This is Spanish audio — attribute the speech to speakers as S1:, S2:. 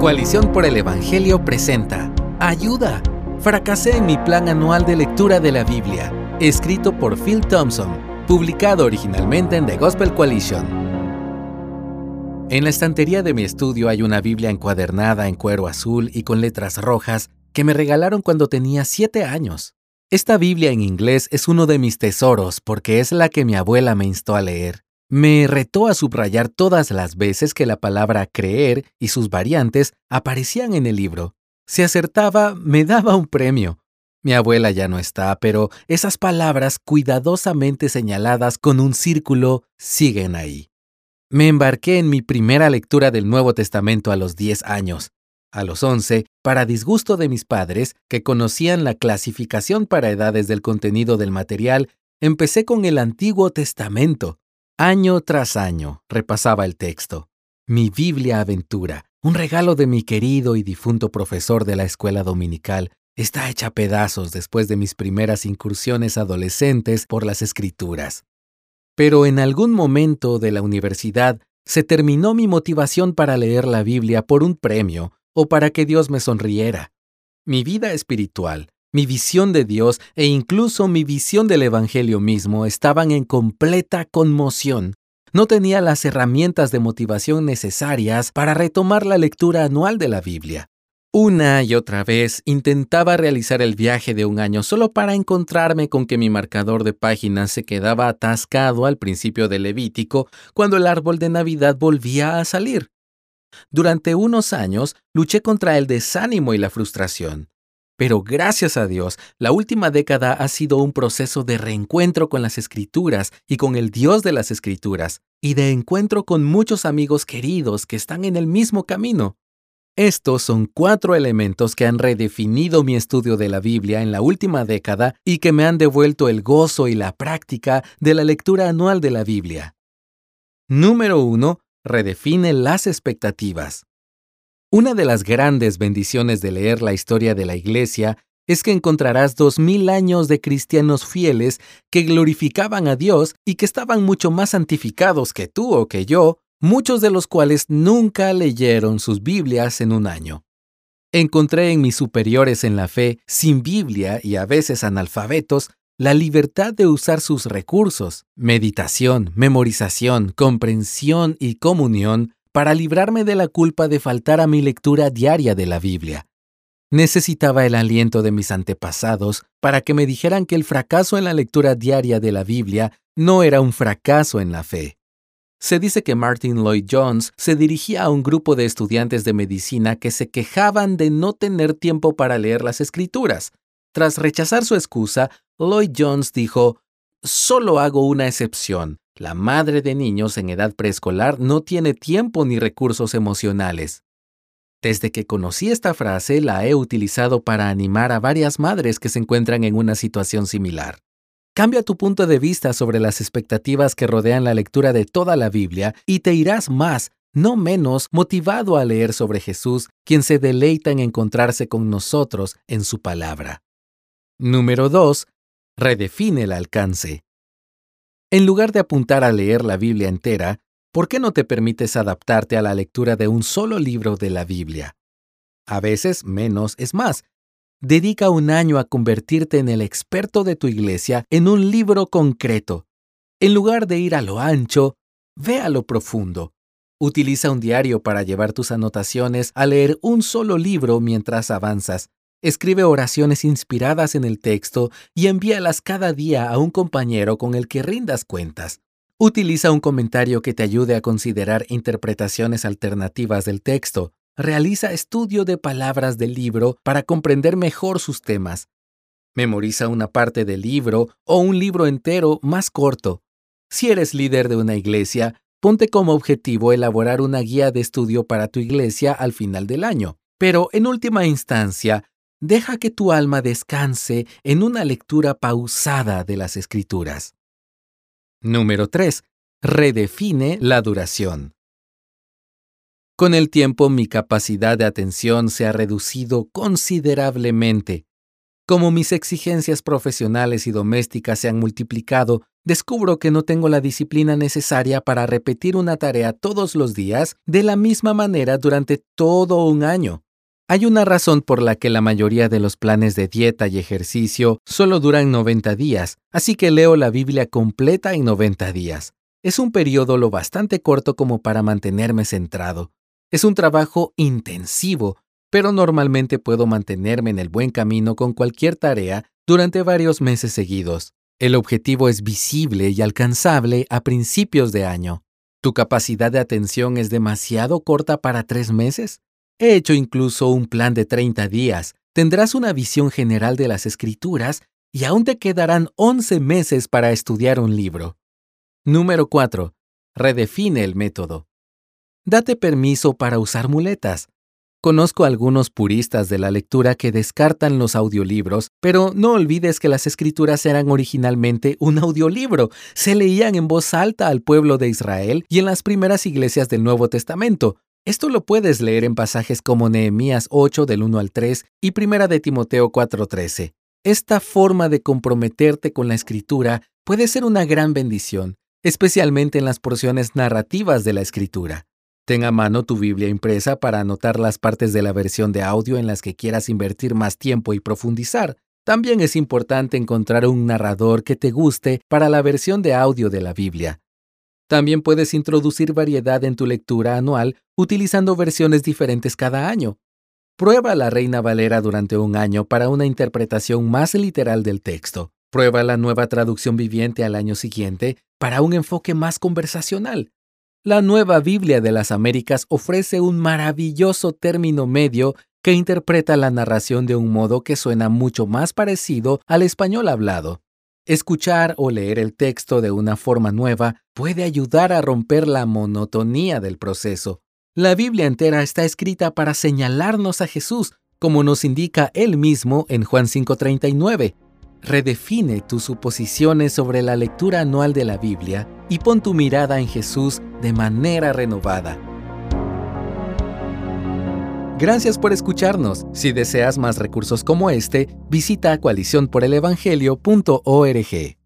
S1: Coalición por el Evangelio presenta Ayuda. Fracasé en mi plan anual de lectura de la Biblia, escrito por Phil Thompson, publicado originalmente en The Gospel Coalition. En la estantería de mi estudio hay una Biblia encuadernada en cuero azul y con letras rojas que me regalaron cuando tenía siete años. Esta Biblia en inglés es uno de mis tesoros porque es la que mi abuela me instó a leer. Me retó a subrayar todas las veces que la palabra creer y sus variantes aparecían en el libro. Si acertaba, me daba un premio. Mi abuela ya no está, pero esas palabras cuidadosamente señaladas con un círculo siguen ahí. Me embarqué en mi primera lectura del Nuevo Testamento a los 10 años. A los 11, para disgusto de mis padres, que conocían la clasificación para edades del contenido del material, empecé con el Antiguo Testamento. Año tras año repasaba el texto. Mi Biblia Aventura, un regalo de mi querido y difunto profesor de la escuela dominical, está hecha a pedazos después de mis primeras incursiones adolescentes por las escrituras. Pero en algún momento de la universidad se terminó mi motivación para leer la Biblia por un premio o para que Dios me sonriera. Mi vida espiritual, mi visión de Dios e incluso mi visión del Evangelio mismo estaban en completa conmoción. No tenía las herramientas de motivación necesarias para retomar la lectura anual de la Biblia. Una y otra vez intentaba realizar el viaje de un año solo para encontrarme con que mi marcador de páginas se quedaba atascado al principio del Levítico cuando el árbol de Navidad volvía a salir. Durante unos años luché contra el desánimo y la frustración. Pero gracias a Dios, la última década ha sido un proceso de reencuentro con las escrituras y con el Dios de las escrituras, y de encuentro con muchos amigos queridos que están en el mismo camino. Estos son cuatro elementos que han redefinido mi estudio de la Biblia en la última década y que me han devuelto el gozo y la práctica de la lectura anual de la Biblia. Número 1. Redefine las expectativas. Una de las grandes bendiciones de leer la historia de la Iglesia es que encontrarás dos mil años de cristianos fieles que glorificaban a Dios y que estaban mucho más santificados que tú o que yo, muchos de los cuales nunca leyeron sus Biblias en un año. Encontré en mis superiores en la fe, sin Biblia y a veces analfabetos, la libertad de usar sus recursos, meditación, memorización, comprensión y comunión para librarme de la culpa de faltar a mi lectura diaria de la Biblia. Necesitaba el aliento de mis antepasados para que me dijeran que el fracaso en la lectura diaria de la Biblia no era un fracaso en la fe. Se dice que Martin Lloyd Jones se dirigía a un grupo de estudiantes de medicina que se quejaban de no tener tiempo para leer las escrituras. Tras rechazar su excusa, Lloyd Jones dijo, Solo hago una excepción. La madre de niños en edad preescolar no tiene tiempo ni recursos emocionales. Desde que conocí esta frase la he utilizado para animar a varias madres que se encuentran en una situación similar. Cambia tu punto de vista sobre las expectativas que rodean la lectura de toda la Biblia y te irás más, no menos, motivado a leer sobre Jesús, quien se deleita en encontrarse con nosotros en su palabra. Número 2. Redefine el alcance. En lugar de apuntar a leer la Biblia entera, ¿por qué no te permites adaptarte a la lectura de un solo libro de la Biblia? A veces menos es más. Dedica un año a convertirte en el experto de tu iglesia en un libro concreto. En lugar de ir a lo ancho, ve a lo profundo. Utiliza un diario para llevar tus anotaciones a leer un solo libro mientras avanzas. Escribe oraciones inspiradas en el texto y envíalas cada día a un compañero con el que rindas cuentas. Utiliza un comentario que te ayude a considerar interpretaciones alternativas del texto. Realiza estudio de palabras del libro para comprender mejor sus temas. Memoriza una parte del libro o un libro entero más corto. Si eres líder de una iglesia, ponte como objetivo elaborar una guía de estudio para tu iglesia al final del año. Pero en última instancia, deja que tu alma descanse en una lectura pausada de las escrituras. Número 3. Redefine la duración. Con el tiempo mi capacidad de atención se ha reducido considerablemente. Como mis exigencias profesionales y domésticas se han multiplicado, descubro que no tengo la disciplina necesaria para repetir una tarea todos los días de la misma manera durante todo un año. Hay una razón por la que la mayoría de los planes de dieta y ejercicio solo duran 90 días, así que leo la Biblia completa en 90 días. Es un periodo lo bastante corto como para mantenerme centrado. Es un trabajo intensivo, pero normalmente puedo mantenerme en el buen camino con cualquier tarea durante varios meses seguidos. El objetivo es visible y alcanzable a principios de año. ¿Tu capacidad de atención es demasiado corta para tres meses? He hecho incluso un plan de 30 días. Tendrás una visión general de las escrituras y aún te quedarán 11 meses para estudiar un libro. Número 4. Redefine el método. Date permiso para usar muletas. Conozco algunos puristas de la lectura que descartan los audiolibros, pero no olvides que las escrituras eran originalmente un audiolibro. Se leían en voz alta al pueblo de Israel y en las primeras iglesias del Nuevo Testamento. Esto lo puedes leer en pasajes como Nehemías 8 del 1 al 3 y Primera de Timoteo 4:13. Esta forma de comprometerte con la escritura puede ser una gran bendición, especialmente en las porciones narrativas de la escritura. Ten a mano tu Biblia impresa para anotar las partes de la versión de audio en las que quieras invertir más tiempo y profundizar. También es importante encontrar un narrador que te guste para la versión de audio de la Biblia. También puedes introducir variedad en tu lectura anual utilizando versiones diferentes cada año. Prueba la Reina Valera durante un año para una interpretación más literal del texto. Prueba la nueva traducción viviente al año siguiente para un enfoque más conversacional. La nueva Biblia de las Américas ofrece un maravilloso término medio que interpreta la narración de un modo que suena mucho más parecido al español hablado. Escuchar o leer el texto de una forma nueva puede ayudar a romper la monotonía del proceso. La Biblia entera está escrita para señalarnos a Jesús, como nos indica él mismo en Juan 5:39. Redefine tus suposiciones sobre la lectura anual de la Biblia y pon tu mirada en Jesús de manera renovada. Gracias por escucharnos. Si deseas más recursos como este, visita coaliciónporelevangelio.org.